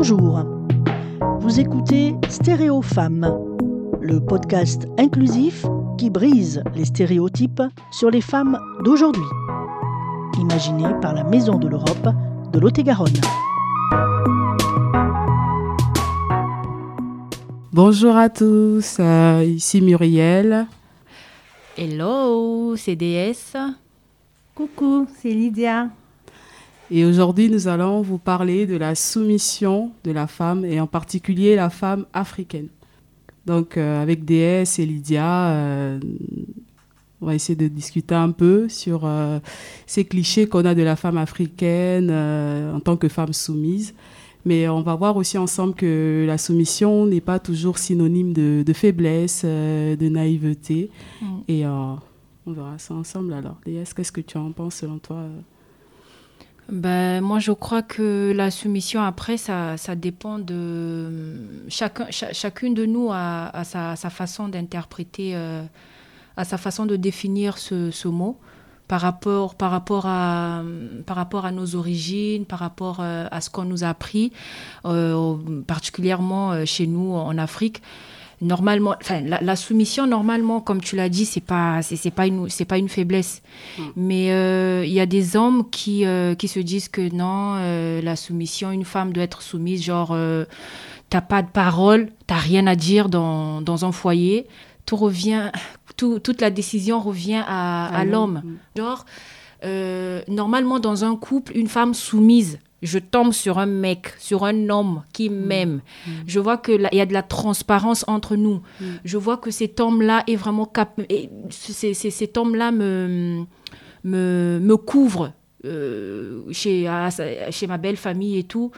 Bonjour. Vous écoutez Stéréo Femmes, le podcast inclusif qui brise les stéréotypes sur les femmes d'aujourd'hui. Imaginé par la Maison de l'Europe de Lot-et-Garonne. Bonjour à tous, euh, ici Muriel. Hello, c'est DS. Coucou, c'est Lydia. Et aujourd'hui, nous allons vous parler de la soumission de la femme et en particulier la femme africaine. Donc, euh, avec DS et Lydia, euh, on va essayer de discuter un peu sur euh, ces clichés qu'on a de la femme africaine en tant que femme soumise. Mais on va voir aussi ensemble que la soumission n'est pas toujours synonyme de, faiblesse, de naïveté. Mm. Et on verra ça ensemble alors. DS, qu'est-ce que tu en penses selon toi ben, moi, je crois que la soumission, après, ça, dépend de... Chacun, chacune de nous a, sa, sa, façon d'interpréter, euh, a sa façon de définir ce, mot par rapport, par, rapport à, nos origines, par rapport euh, à ce qu'on nous a appris, euh, particulièrement chez nous en Afrique normalement, enfin, la, soumission, normalement, comme tu l'as dit, c'est pas, c'est, pas une, c'est pas une faiblesse. Hmm. Mais euh, il y a des hommes qui, euh, qui se disent que non, euh, la soumission, une femme doit être soumise, genre, t'as pas de parole, t'as rien à dire dans, dans un foyer. Tout revient, tout, toute la décision revient à, à l'homme. Genre, normalement, dans un couple, une femme soumise, je tombe sur un mec, sur un homme qui mm. m'aime. Mm. Je vois qu'il y a de la transparence entre nous. Mm. Je vois que cet homme-là est vraiment cap... Et cet homme-là me, me, me couvre euh, chez, chez ma belle famille et tout.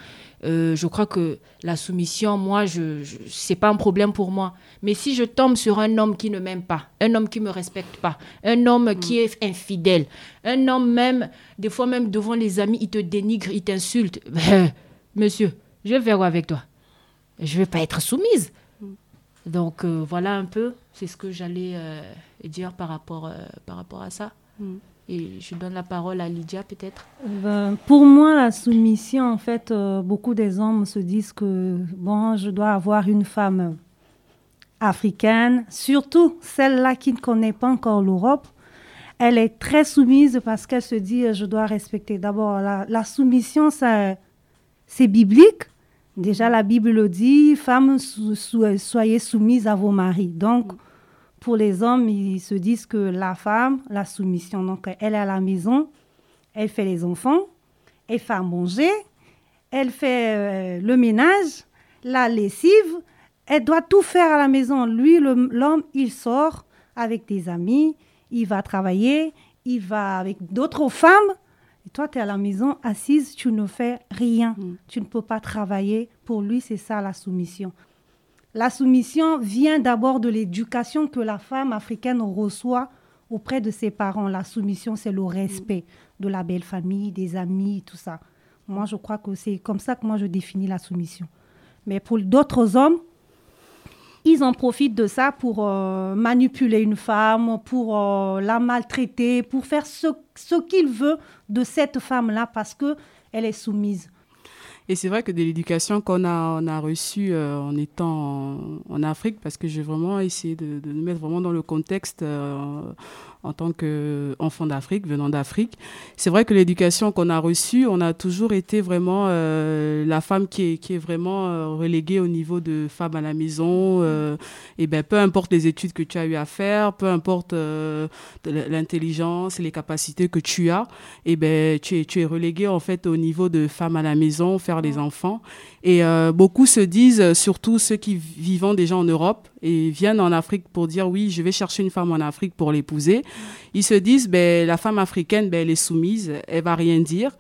Euh, je crois que la soumission, moi, je, je c'est pas un problème pour moi. Mais si je tombe sur un homme qui ne m'aime pas, un homme qui me respecte pas, un homme qui est infidèle, un homme même, des fois même devant les amis, il te dénigre, il t'insulte. monsieur, je vais faire quoi avec toi Je vais pas être soumise. Donc euh, voilà un peu, c'est ce que j'allais dire par rapport, par rapport à ça. Mm. Je donne la parole à Lydia peut-être. Ben, pour moi, la soumission, en fait, euh, beaucoup des hommes se disent que, bon, je dois avoir une femme africaine, surtout celle-là qui ne connaît pas encore l'Europe. Elle est très soumise parce qu'elle se dit, je dois respecter. D'abord, la, soumission, c'est biblique. Déjà, la Bible le dit, femmes, soyez soumises à vos maris. Donc, pour les hommes, ils se disent que la femme, la soumission, donc elle est à la maison, elle fait les enfants, elle fait à manger, elle fait euh, le ménage, la lessive, elle doit tout faire à la maison. Lui, l'homme, il sort avec des amis, il va travailler, il va avec d'autres femmes. Et toi, tu es à la maison assise, tu ne fais rien. Mm. Tu ne peux pas travailler. Pour lui, c'est ça la soumission. La soumission vient d'abord de l'éducation que la femme africaine reçoit auprès de ses parents. La soumission, c'est le respect de la belle famille, des amis, tout ça. Moi, je crois que c'est comme ça que moi, je définis la soumission. Mais pour d'autres hommes, ils en profitent de ça pour euh, manipuler une femme, pour euh, la maltraiter, pour faire ce, ce qu'ils veulent de cette femme-là parce qu'elle est soumise. Et c'est vrai que de l'éducation qu'on a, on a reçue euh, en étant en, Afrique, parce que j'ai vraiment essayé de, de, mettre vraiment dans le contexte euh, en tant qu'enfant d'Afrique, venant d'Afrique. C'est vrai que l'éducation qu'on a reçue, on a toujours été vraiment euh, la femme qui est, qui est vraiment euh, reléguée au niveau de femme à la maison. Euh, et ben, peu importe les études que tu as eu à faire, peu importe l'intelligence et les capacités que tu as, et ben, tu es, tu es reléguée en fait au niveau de femme à la maison, faire les enfants. Et beaucoup se disent, surtout ceux qui vivent déjà en Europe et viennent en Afrique pour dire oui, je vais chercher une femme en Afrique pour l'épouser ils se disent, ben, la femme africaine, ben, elle est soumise, elle va rien dire.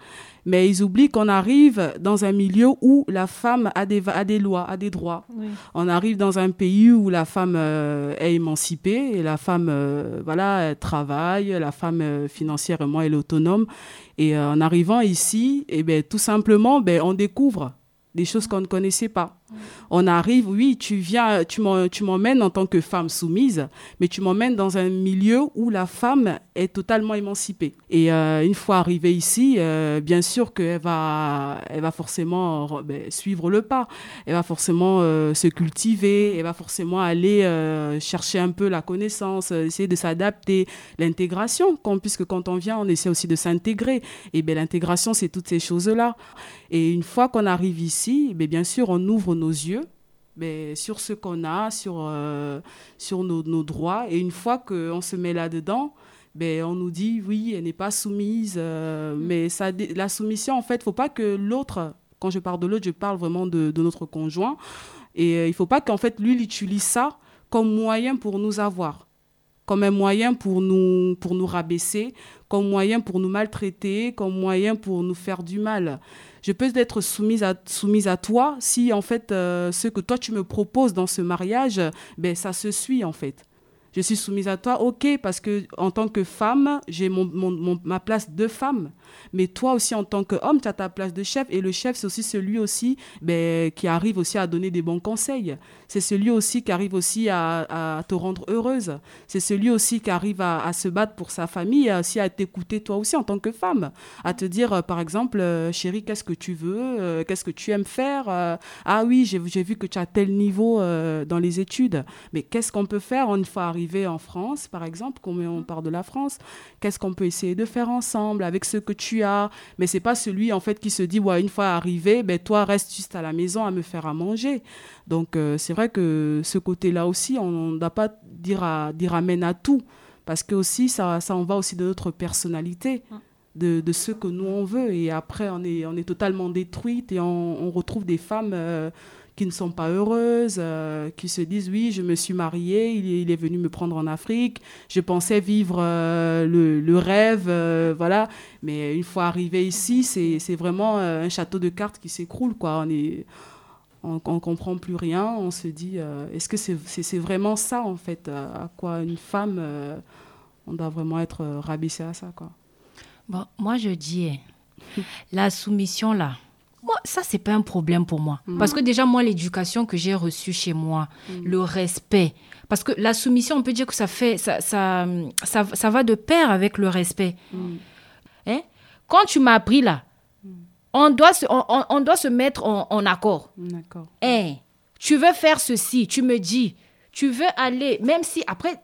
Mais ils oublient qu'on arrive dans un milieu où la femme a des, a des lois, a des droits. On arrive dans un pays où la femme euh, est émancipée et la femme, euh, voilà, elle travaille, la femme euh, financièrement elle est autonome. Et en arrivant ici, et eh ben, tout simplement, ben, on découvre des choses qu'on ne connaissait pas. On arrive, oui, tu viens, tu m'emmènes en tant que femme soumise, mais tu m'emmènes dans un milieu où la femme est totalement émancipée. Et euh, une fois arrivée ici, euh, bien sûr qu'elle va, elle va forcément ben, suivre le pas. Elle va forcément euh, se cultiver, elle va forcément aller chercher un peu la connaissance, essayer de s'adapter, l'intégration, puisque quand on vient, on essaie aussi de s'intégrer. Et bien l'intégration, c'est toutes ces choses-là. Et une fois qu'on arrive ici, ben, bien sûr, on ouvre nos yeux mais sur ce qu'on a, sur, euh, sur nos, nos, droits. Et une fois qu'on se met là-dedans, ben, on nous dit oui, elle n'est pas soumise. Euh, mm. Mais ça, la soumission, en fait, il ne faut pas que l'autre, quand je parle de l'autre, je parle vraiment de, de notre conjoint. Et euh, il ne faut pas qu'en fait, lui, il utilise ça comme moyen pour nous avoir comme un moyen pour nous, pour nous rabaisser, comme moyen pour nous maltraiter, comme moyen pour nous faire du mal je peux être soumise à, toi si en fait euh, ce que toi tu me proposes dans ce mariage, ben ça se suit en fait je suis soumise à toi, ok, parce que en tant que femme, j'ai mon, ma place de femme. Mais toi aussi, en tant qu'homme, tu as ta place de chef. Et le chef, c'est aussi celui aussi ben, qui arrive aussi à donner des bons conseils. C'est celui aussi qui arrive aussi à, te rendre heureuse. C'est celui aussi qui arrive à, se battre pour sa famille et aussi à t'écouter toi aussi en tant que femme. À te dire, euh, par exemple, euh, chérie, qu'est-ce que tu veux euh, Qu'est-ce que tu aimes faire Ah oui, j'ai vu que tu as tel niveau dans les études. Mais qu'est-ce qu'on peut faire une fois arrivé en France, par exemple, comme on part de la France, qu'est-ce qu'on peut essayer de faire ensemble avec ce que tu as? Mais c'est pas celui en fait qui se dit ouais une fois arrivé, ben toi reste juste à la maison à me faire à manger. Donc euh, c'est vrai que ce côté-là aussi, on ne doit pas dire à, dire amène à tout parce que aussi ça, ça en va aussi de notre personnalité. De, de, ce que nous on veut et après on est, on est totalement détruite et on, on retrouve des femmes euh, qui ne sont pas heureuses, euh, qui se disent oui, je me suis mariée, il est, venu me prendre en Afrique, je pensais vivre euh, le, rêve, euh, voilà. Mais une fois arrivé ici, c'est vraiment un château de cartes qui s'écroule, quoi. On est on, comprend plus rien, on se dit, est-ce que c'est vraiment ça, en fait, à quoi une femme, on doit vraiment être rabaissé à ça, quoi. Bon, moi, je dis, la soumission, là, moi, ça, c'est pas un problème pour moi. Mm. Parce que déjà, moi, l'éducation que j'ai reçue chez moi, mm. le respect, parce que la soumission, on peut dire que ça fait, ça, ça, ça, va de pair avec le respect. Mm. Hein? Quand tu m'as appris là, on doit se, on, doit se mettre en, accord. D'accord. Hein? Tu veux faire ceci, tu me dis, tu veux aller, même si après,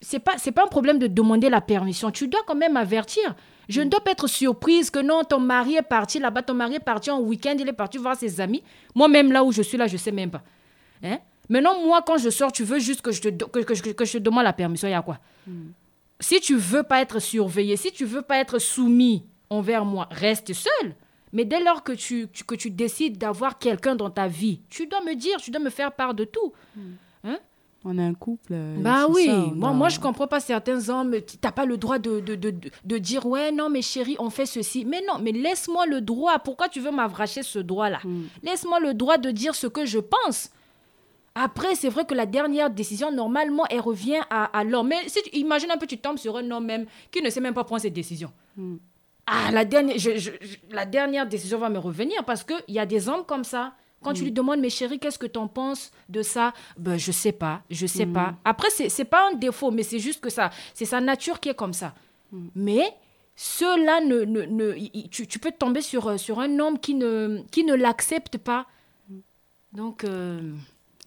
c'est pas, c'est pas un problème de demander la permission. Tu dois quand même avertir. Je ne dois pas être surprise que non, ton mari est parti là-bas, ton mari est parti en week-end, il est parti voir ses amis. Moi-même, là où je suis, là, je ne sais même pas. Hein? Maintenant, moi, quand je sors, tu veux juste que je te, que, que, que je te demande la permission, il y a quoi? Hmm. Si tu veux pas être surveillé, si tu veux pas être soumis envers moi, reste seul. Mais dès lors que tu, que tu décides d'avoir quelqu'un dans ta vie, tu dois me dire, tu dois me faire part de tout. Hmm. Hein? On est un couple. Euh, bah oui, moi, moi je comprends pas certains hommes, tu n'as pas le droit de, de, de, de, dire ouais, non, mais chérie, on fait ceci. Mais non, mais laisse-moi le droit. Pourquoi tu veux m'avracher ce droit-là? Hmm. Laisse-moi le droit de dire ce que je pense. Après, c'est vrai que la dernière décision, normalement, elle revient à, à l'homme. Mais si tu imagines un peu, tu tombes sur un homme même qui ne sait même pas prendre ses décisions. Hmm. Ah, la dernière, la dernière décision va me revenir parce qu'il y a des hommes comme ça. Quand tu lui mm. demandes, mais chérie, qu'est-ce que tu en penses de ça? Ben, Je sais pas, je sais mm. pas. Après, c'est n'est pas un défaut, mais c'est juste que ça, c'est sa nature qui est comme ça. Mm. Mais cela ne, ne, ne tu, tu, peux tomber sur, euh, sur un homme qui ne, qui ne l'accepte pas. Donc, euh,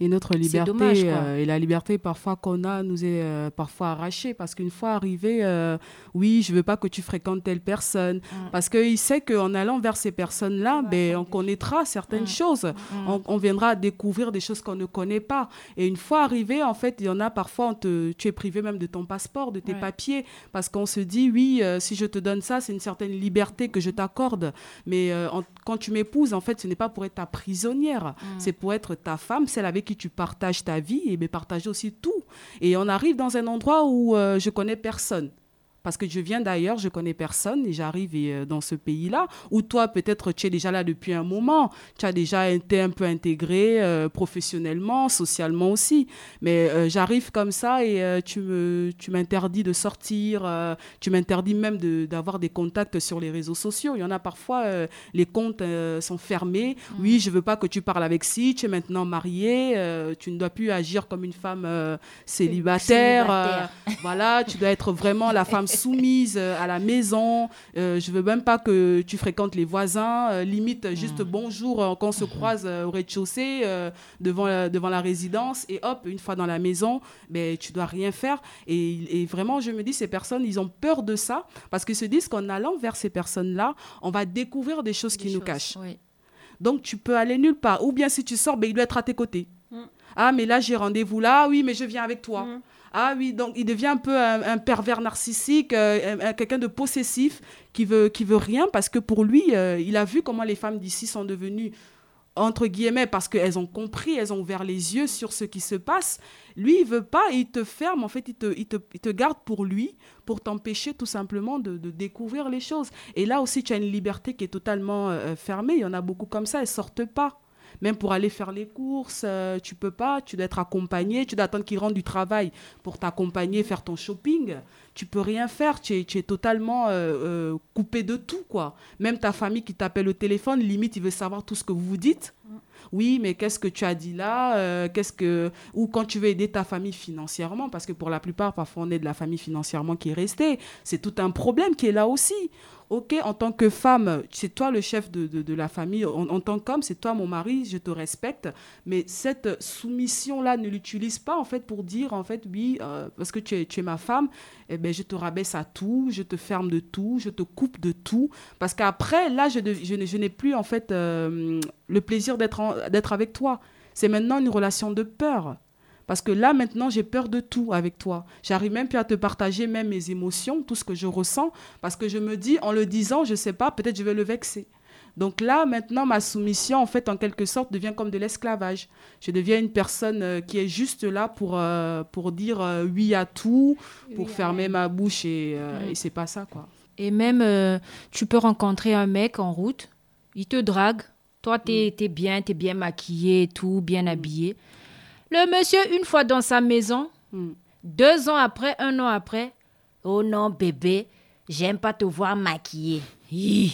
et notre liberté euh, et la liberté parfois qu'on a nous est euh, parfois arrachée parce qu'une fois arrivé, euh, oui, je veux pas que tu fréquentes telle personne mm. parce qu'il sait qu'en allant vers ces personnes-là, ben, on connaîtra certaines mm. choses, mm. on, viendra découvrir des choses qu'on ne connaît pas. Et une fois arrivé, en fait, il y en a parfois, on te, tu es privé même de ton passeport, de tes papiers parce qu'on se dit, oui, si je te donne ça, c'est une certaine liberté que je t'accorde. Mais quand tu m'épouses, en fait, ce n'est pas pour être ta prisonnière, c'est pour être ta femme, celle avec qui tu partages ta vie et bien partager aussi tout. Et on arrive dans un endroit où euh, je connais personne. Parce que je viens d'ailleurs, je connais personne et j'arrive euh, dans ce pays-là, où toi, peut-être, tu es déjà là depuis un moment, tu as déjà été un peu intégré euh, professionnellement, socialement aussi. Mais euh, j'arrive comme ça et tu me, tu m'interdis de sortir, tu m'interdis même d'avoir des contacts sur les réseaux sociaux. Il y en a parfois, les comptes sont fermés. Oui, je veux pas que tu parles avec si, tu es maintenant marié, tu ne dois plus agir comme une femme célibataire. célibataire. voilà, tu dois être vraiment la femme soumise euh, à la maison. Euh, je veux même pas que tu fréquentes les voisins. Euh, limite, juste mm. bonjour quand on se croise au rez-de-chaussée devant, devant la résidence. Et hop, une fois dans la maison, mais ben, tu dois rien faire. Et, et, vraiment, je me dis, ces personnes, ils ont peur de ça parce qu'ils se disent qu'en allant vers ces personnes-là, on va découvrir des choses qui nous cachent. Donc, tu peux aller nulle part. Ou bien si tu sors, ben, il doit être à tes côtés. Mm. Ah, mais là, j'ai rendez-vous là. Oui, mais je viens avec toi. Mm. Ah oui, donc il devient un peu un, pervers narcissique, euh, quelqu'un de possessif qui veut, qui veut rien parce que pour lui, euh, il a vu comment les femmes d'ici sont devenues entre guillemets, parce qu'elles ont compris, elles ont ouvert les yeux sur ce qui se passe. Lui, il veut pas, il te ferme, en fait, il te, il te, garde pour lui, pour t'empêcher tout simplement de, découvrir les choses. Et là aussi, tu as une liberté qui est totalement euh, fermée. Il y en a beaucoup comme ça, elles sortent pas. Même pour aller faire les courses, euh, tu peux pas, tu dois être accompagné, tu dois attendre qu'il rentre du travail pour t'accompagner, faire ton shopping. Tu peux rien faire, tu es, totalement euh, euh, coupé de tout, quoi. Même ta famille qui t'appelle au téléphone, limite, il veut savoir tout ce que vous vous dites. Oui, mais qu'est-ce que tu as dit là Qu'est-ce que ou quand tu veux aider ta famille financièrement, parce que pour la plupart, parfois on est de la famille financièrement qui est restée. C'est tout un problème qui est là aussi ok, en tant que femme, c'est toi le chef de, la famille, en, tant qu'homme, c'est toi mon mari, je te respecte, mais cette soumission-là, ne l'utilise pas en fait pour dire en fait, oui, euh, parce que tu es, tu es ma femme, eh ben, je te rabaisse à tout, je te ferme de tout, je te coupe de tout, parce qu'après, là, je, je, n'ai plus en fait euh, le plaisir d'être avec toi. C'est maintenant une relation de peur. Parce que là, maintenant, j'ai peur de tout avec toi. J'arrive même plus à te partager même mes émotions, tout ce que je ressens, parce que je me dis, en le disant, je ne sais pas, peut-être je vais le vexer. Donc là, maintenant, ma soumission, en fait, en quelque sorte, devient comme de l'esclavage. Je deviens une personne euh, qui est juste là pour, euh, pour dire euh, oui à tout, pour fermer ma bouche, et, et c'est pas ça, quoi. Et même, tu peux rencontrer un mec en route, il te drague, toi, tu es, mm. es, bien, tu es bien maquillé, tout, bien habillé. Le monsieur, une fois dans sa maison, hmm. deux ans après, un an après, oh non, bébé, j'aime pas te voir maquillée.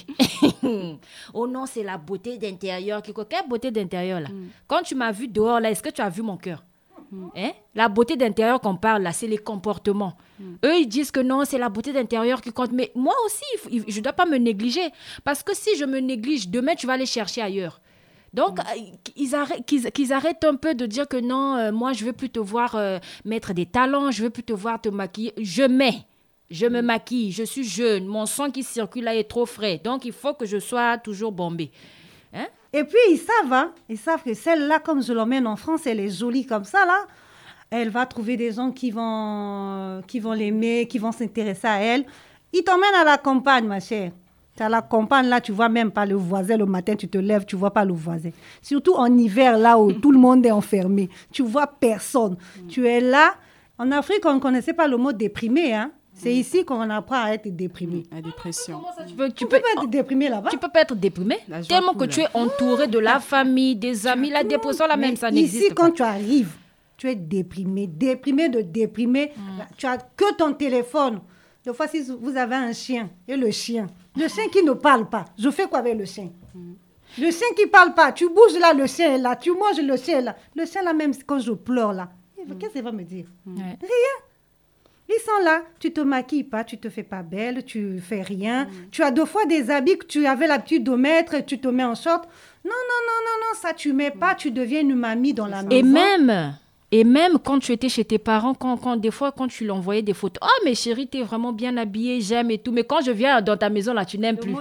oh non, c'est la beauté d'intérieur. Quelle beauté d'intérieur là? Hmm. Quand tu m'as vu dehors là, est-ce que tu as vu mon cœur? Hmm. hein? La beauté d'intérieur qu'on parle là, c'est les comportements. Eux, ils disent que non, c'est la beauté d'intérieur qui compte. Mais moi aussi, je ne dois pas me négliger. Parce que si je me néglige, demain, tu vas aller chercher ailleurs. Donc, mm. euh, qu'ils arrêtent, un peu de dire que non, euh, moi, je veux plus te voir euh, mettre des talents, je veux plus te voir te maquiller. Je mets, je me mm. maquille, je suis jeune, mon sang qui circule là est trop frais. Donc, il faut que je sois toujours bombée. Hein? Et puis, ils savent, hein, ils savent que celle-là, comme je l'emmène en France, elle est jolie comme ça, là. Elle va trouver des gens qui vont, qui vont l'aimer, qui vont s'intéresser à elle. Ils t'emmènent à la campagne, ma chère. Tu as la campagne, là, tu vois même pas le voisin. Le matin, tu te lèves, tu vois pas le voisin. Surtout en hiver, là où tout le monde est enfermé. Tu vois personne. Mm. Tu es là. En Afrique, on ne connaissait pas le mot déprimé. Hein. C'est mm. ici qu'on apprend à être déprimé. La dépression. tu peux, tu peux, pas être déprimé là-bas. Tu peux pas être déprimé. Tellement que tu es entouré de la famille, des amis. La dépression, la même, ça n'existe pas. Ici, quand tu arrives, tu es déprimé. Déprimé de déprimé. Mm. Tu as que ton téléphone. Des fois, si vous avez un chien et le chien, le chien qui ne parle pas, je fais quoi avec le chien Le chien qui ne parle pas, tu bouges là, le est là, tu manges, le est là. Le chien là, même quand je pleure là, qu'est-ce qu'il va me dire? Rien. Ils sont là, tu te maquilles pas, tu te fais pas belle, tu fais rien. Mm. Tu as deux fois des habits que tu avais l'habitude de mettre, tu te mets en short. Non, non, non, non, non, ça tu mets pas, tu deviens une mamie dans la maison. Et même, et même quand tu étais chez tes parents, quand, quand des fois, quand tu l'envoyais des photos, oh, mais chérie, t'es vraiment bien habillée, j'aime et tout. Mais quand je viens dans ta maison, là, tu n'aimes plus.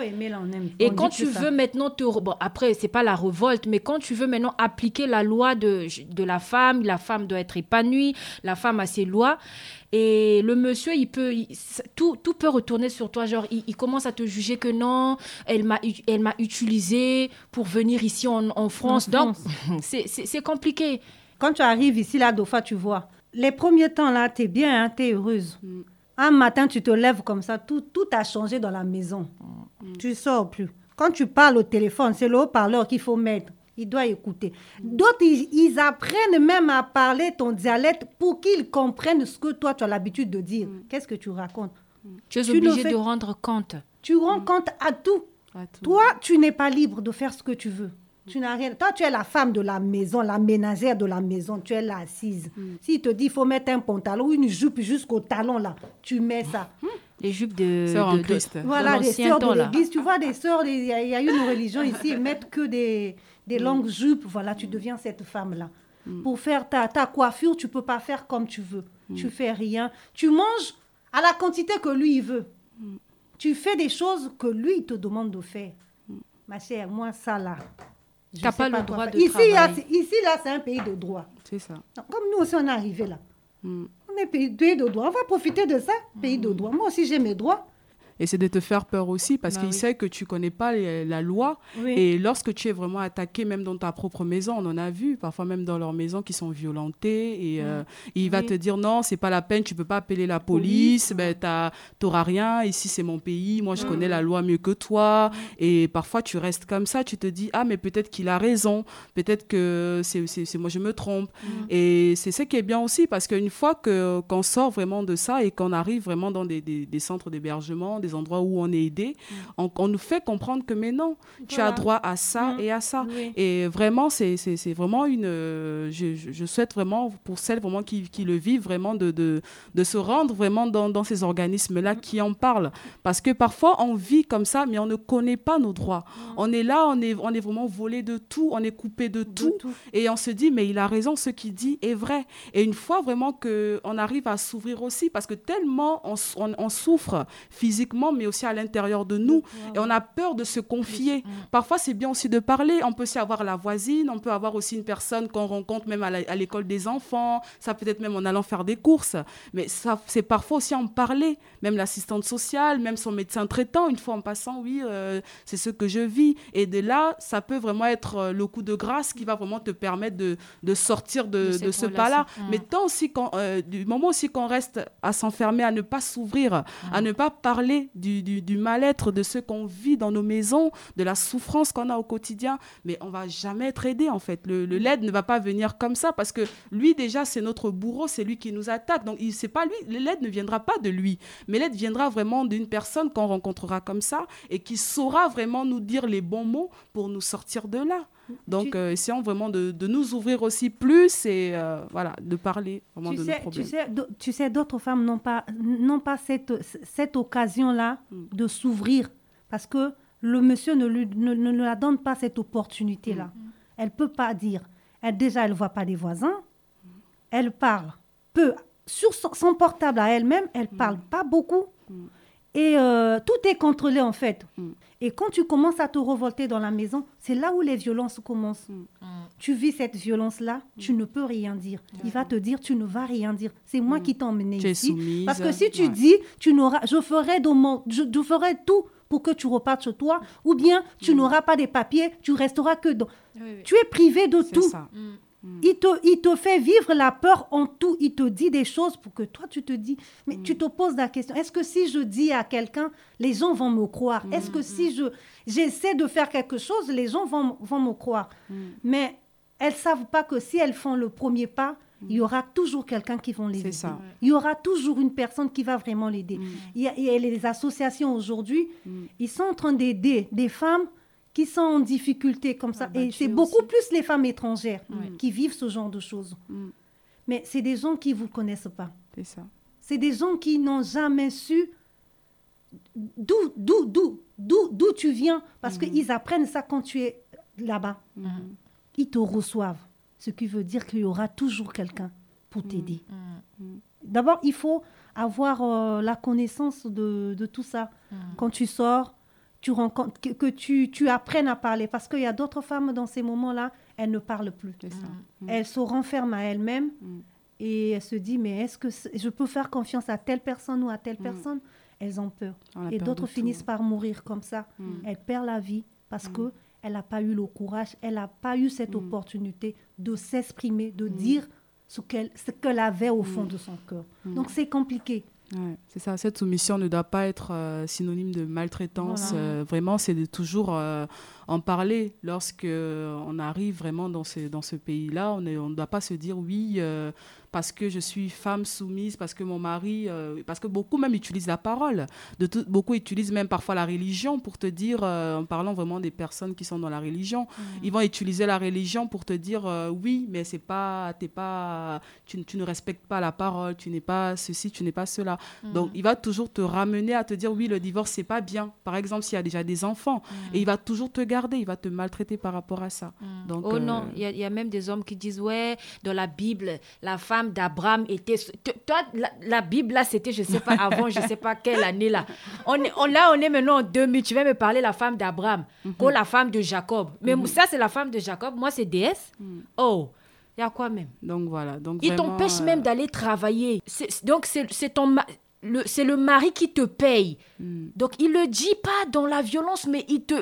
Et quand tu veux maintenant te. Bon, après, c'est pas la révolte, mais quand tu veux maintenant appliquer la loi de, de la femme, la femme doit être épanouie, la femme a ses lois. Et le monsieur, il peut, tout, tout peut retourner sur toi. Genre, il, commence à te juger que non, elle m'a, elle m'a utilisé pour venir ici en, en France. Donc, c'est compliqué. Quand tu arrives ici, là, fois, tu vois. Les premiers temps, là, tu es bien, hein, tu es heureuse. Mm. Un matin, tu te lèves comme ça, tout, tout a changé dans la maison. Tu sors plus. Quand tu parles au téléphone, c'est le haut-parleur qu'il faut mettre. Il doit écouter. D'autres, ils, ils apprennent même à parler ton dialecte pour qu'ils comprennent ce que toi, tu as l'habitude de dire. Qu'est-ce que tu racontes? Tu es obligé fais- de rendre compte. Tu rends compte à tout. À tout. Toi, tu n'es pas libre de faire ce que tu veux. Tu n'as rien. Toi, tu es la femme de la maison, la ménagère de la maison. Tu es là assise. S'il te dit il faut mettre un pantalon ou une jupe jusqu'au talon là, tu mets ça. Les jupes de, en Christ. de Voilà, les sœurs temps, de l'église. Tu vois, des sœurs, il y, a- il y a une religion ici, ils mettent que des, des longues jupes. Voilà, tu deviens cette femme-là. Pour faire ta, ta coiffure, tu peux pas faire comme tu veux. Tu fais rien. Tu manges à la quantité que lui, il veut. Tu fais des choses que lui, il te demande de faire. Ma chère, moi, ça là. T'as sais pas le droit de ici, travailler. ici, là, c'est un pays de droit. C'est ça. Comme nous aussi, on est arrivé là. Mm. On est pays, pays de droit. On va profiter de ça, pays de droit. Moi aussi, j'ai mes droits. Et c'est de te faire peur aussi parce Bah qu'il oui. sait que tu connais pas les- la loi. Oui. Et lorsque tu es vraiment attaqué, même dans ta propre maison, on en a vu, parfois même dans leur maison, qui sont violentés. Et euh, il va te dire non, c'est pas la peine, tu peux pas appeler la police, ben, t'as- t'auras rien. Ici, c'est mon pays, moi, je Mm. connais la loi mieux que toi. Et parfois, tu restes comme ça, tu te dis ah, mais peut-être qu'il a raison, peut-être que c'est moi, je me trompe. Mm. Et c'est ce qui est bien aussi parce qu'une fois qu'on sort vraiment de ça et qu'on arrive vraiment dans des, des- des centres d'hébergement, des endroits où on est aidé, on, on nous fait comprendre que mais non, tu as droit à ça Mm. et à ça. Oui. Et vraiment, c'est vraiment une. euh, je, je- souhaite vraiment pour celles vraiment qui, qui le vivent, vraiment de, de, de se rendre vraiment dans, dans ces organismes-là qui en parlent. Parce que parfois, on vit comme ça, mais on ne connaît pas nos droits. On est là, on est, on est vraiment volé de tout, on est coupé de, De tout. tout. Et on se dit, mais il a raison, ce qu'il dit est vrai. Et une fois vraiment qu'on arrive à s'ouvrir aussi, parce que tellement on, s- on- on souffre physiquement, mais aussi à l'intérieur de nous, et on a peur de se confier. Parfois, c'est bien aussi de parler. On peut aussi avoir la voisine, on peut avoir aussi une personne qu'on rencontre même à l'école des enfants, ça peut être même en allant faire des courses. Mais ça, c'est parfois aussi en parler, même l'assistante sociale, même son médecin traitant, une fois en passant, oui, euh, c'est ce que je vis. Et de là, ça peut vraiment être euh, le coup de grâce qui va vraiment te permettre de, de sortir de, De de cette ce pas-là. Mm. Mais tant aussi qu'on, euh, du moment aussi qu'on reste à s'enfermer, à ne pas s'ouvrir, à ne pas parler du, mal-être de ce qu'on vit dans nos maisons, de la souffrance qu'on a au quotidien, mais on va jamais être aidé en fait. Le, le l'aide ne va pas venir comme ça parce que lui déjà c'est notre bourreau, c'est lui qui nous attaque. Donc il c'est pas lui, l'aide ne viendra pas de lui, mais l'aide viendra vraiment d'une personne qu'on rencontrera comme ça et qui saura vraiment nous dire les bons mots pour nous sortir de là. Donc Tu- euh, essayons vraiment de, de nous ouvrir aussi plus et euh, voilà de parler vraiment Tu de sais, nos tu problèmes. sais, tu sais, d'autres femmes n'ont pas, n'ont pas cette, cette occasion-là Mm. de s'ouvrir parce que le monsieur ne, lui, ne, ne la donne pas cette opportunité-là. Mm. Elle peut pas dire. Elle, déjà, elle voit pas des voisins. Mm. Elle parle peu. Sur son, son portable à elle-même, elle Mm. parle pas beaucoup. Et euh, tout est contrôlé en fait. Mm. Et quand tu commences à te revolter dans la maison, c'est là où les violences commencent. Tu vis cette violence-là, tu Mm. ne peux rien dire. Il va te dire, tu ne vas rien dire. C'est moi qui t'ai emmené ici. soumise. Parce que si tu Ouais. dis, tu n'auras, je ferai de mon, je, je ferai tout pour que tu repartes chez toi, ou bien tu Mm. n'auras pas des papiers, tu resteras que dans. Tu es privé de C'est tout. ça. Il te, il te fait vivre la peur en tout. Il te dit des choses pour que toi, tu te dis. Mais tu te poses la question est-ce que si je dis à quelqu'un, les gens vont me croire? Est-ce que si je j'essaie de faire quelque chose, les gens vont, vont me croire? Mais elles savent pas que si elles font le premier pas, il y aura toujours quelqu'un qui va les aider. ça. Il y aura toujours une personne qui va vraiment l'aider. Il, il y a les associations aujourd'hui, ils sont en train d'aider des femmes qui sont en difficulté comme ça. Et Abattues c'est beaucoup plus les femmes étrangères Ouais. qui vivent ce genre de choses. Mm. Mais c'est des gens qui ne vous connaissent pas. C'est ça. C'est des gens qui n'ont jamais su d'où, d'où, d'où, d'où, d'où tu viens. Parce qu'ils apprennent ça quand tu es là-bas. Ils te reçoivent. Ce qui veut dire qu'il y aura toujours quelqu'un pour t'aider. D'abord, il faut avoir euh, la connaissance de, de tout ça. Quand tu sors, tu rencontres, que, que tu, tu apprennes à parler. Parce qu'il y a d'autres femmes dans ces moments-là, elles ne parlent plus. Ça. Mm. Elles se renferment à elles-mêmes Mm. et elles se disent, mais est-ce que je peux faire confiance à telle personne ou à Mm. telle personne? Elles ont peur. On Et d'autres tout. finissent par mourir comme ça. Mm. Elles perdent la vie parce que elle n'a pas eu le courage, elle n'a pas eu cette Mm. opportunité de s'exprimer, de dire ce qu'elle qu'elle avait au fond de son cœur. Mm. Donc c'est compliqué. C'est ça, cette soumission ne doit pas être euh, synonyme de maltraitance. Euh, vraiment, c'est de toujours euh, en parler lorsque on arrive vraiment dans ce, dans ce pays-là. On ne on doit pas se dire oui, parce que je suis femme soumise, parce que mon mari, euh, parce que beaucoup même utilisent la parole, de beaucoup utilisent même parfois la religion pour te dire, euh, en parlant vraiment des personnes qui sont dans la religion, mmh. ils vont utiliser la religion pour te dire euh, oui, mais c'est pas, t'es pas, tu, tu, ne respectes pas la parole, tu n'es pas ceci, tu n'es pas cela. Mmh. Donc il va toujours te ramener à te dire oui, le divorce c'est pas bien. Par exemple, s'il y a déjà des enfants, mmh. et il va toujours te garder, il va te maltraiter par rapport à ça. Donc, oh non, il y, y, a même des hommes qui disent ouais, dans la Bible, la femme d'Abraham était. Toi, la, Bible, là, c'était, je sais pas, avant, je sais pas quelle année, là. On est, on, là, on est maintenant en 2000. Tu vas me parler la femme d'Abraham ou oh, la femme de Jacob. Mais mhm. ça, c'est la femme de Jacob. Moi, c'est déesse. Mhm. Oh. Il y a quoi même? Donc voilà. Donc Il t'empêche même euh, d'aller travailler. donc c'est ton c'est le mari qui te paye. Mhm. Donc il le dit pas dans la violence, mais il te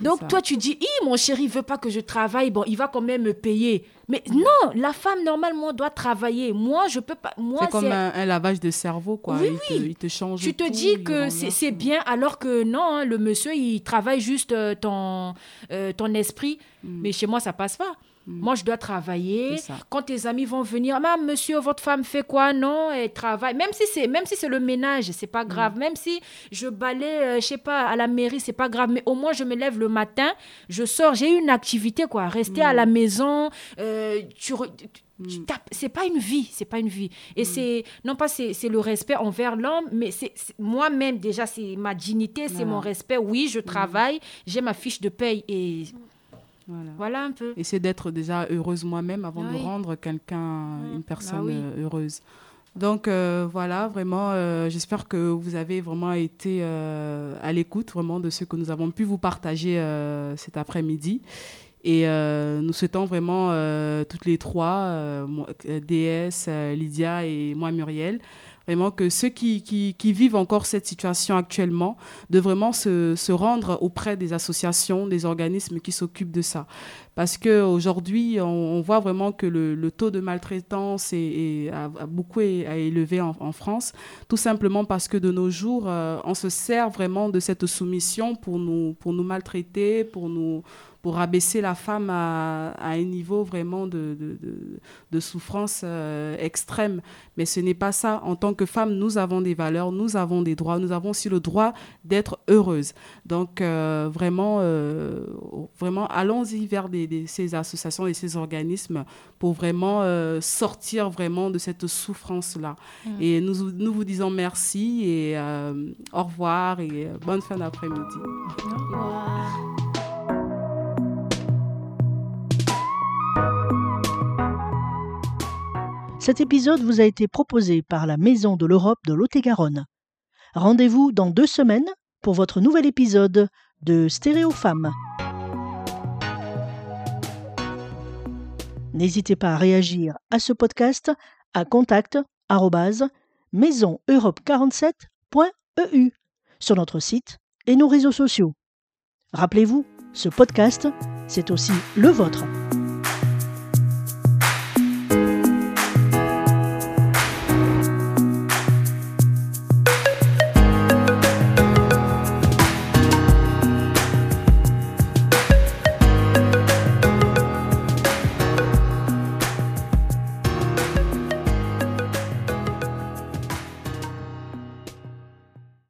donc toi, tu dis, mon chéri veut pas que je travaille, bon, il va quand même me payer. Mais non, la femme, normalement, doit travailler. Moi, je peux pas. Moi, c'est comme un, lavage de cerveau, quoi. Oui, il, oui. Te, il te change. Tu te dis que c'est bien, alors que non, hein, le monsieur, il travaille juste euh, ton, euh, ton esprit. Hmm. Mais chez moi, ça passe pas. Mm. Moi, je dois travailler. Quand tes amis vont venir, ah, monsieur, votre femme fait quoi? Non, elle travaille. Même si c'est, même si c'est le ménage, c'est pas grave. Mm. Même si je balais, euh, je sais pas, à la mairie, c'est pas grave. Mais au moins, je me lève le matin, je sors, j'ai une activité, quoi. Rester à la mm. maison, euh, tu, c'est pas une vie, c'est pas une vie. Et c'est non pas c'est le respect envers l'homme, mais c'est moi-même déjà c'est ma dignité, c'est mon respect. Oui, je travaille, j'ai ma fiche de paye et voilà. un peu. Essayer d'être déjà heureuse moi-même avant de rendre quelqu'un, une personne ah euh, heureuse. Donc euh, voilà, vraiment, euh, j'espère que vous avez vraiment été à l'écoute vraiment de ce que nous avons pu vous partager cet après-midi. Et nous souhaitons vraiment toutes les trois, DS, Lydia et moi Muriel, vraiment que ceux qui, qui, vivent encore cette situation actuellement, de vraiment se, se, rendre auprès des associations, des organismes qui s'occupent de ça. Parce qu'aujourd'hui, on, on voit vraiment que le, le taux de maltraitance est, a, beaucoup élevé en, en, France, tout simplement parce que de nos jours, euh, on se sert vraiment de cette soumission pour nous, pour nous maltraiter, pour nous pour abaisser la femme à, un niveau vraiment de, de, souffrance euh, extrême. Mais ce n'est pas ça. En tant que femme, nous avons des valeurs, nous avons des droits, nous avons aussi le droit d'être heureuse. Donc euh, vraiment, euh, vraiment, allons-y vers ces associations et ces organismes pour vraiment sortir vraiment de cette souffrance-là. Mm. Et nous, nous vous disons merci et au revoir et bonne fin d'après-midi. Au revoir. Cet épisode vous a été proposé par la Maison de l'Europe de Lot-et-Garonne. Rendez-vous dans deux semaines pour votre nouvel épisode de Stéréo. N'hésitez pas à réagir à ce podcast à contact maisoneurope47.eu sur notre site et nos réseaux sociaux. Rappelez-vous, ce podcast, c'est aussi le vôtre.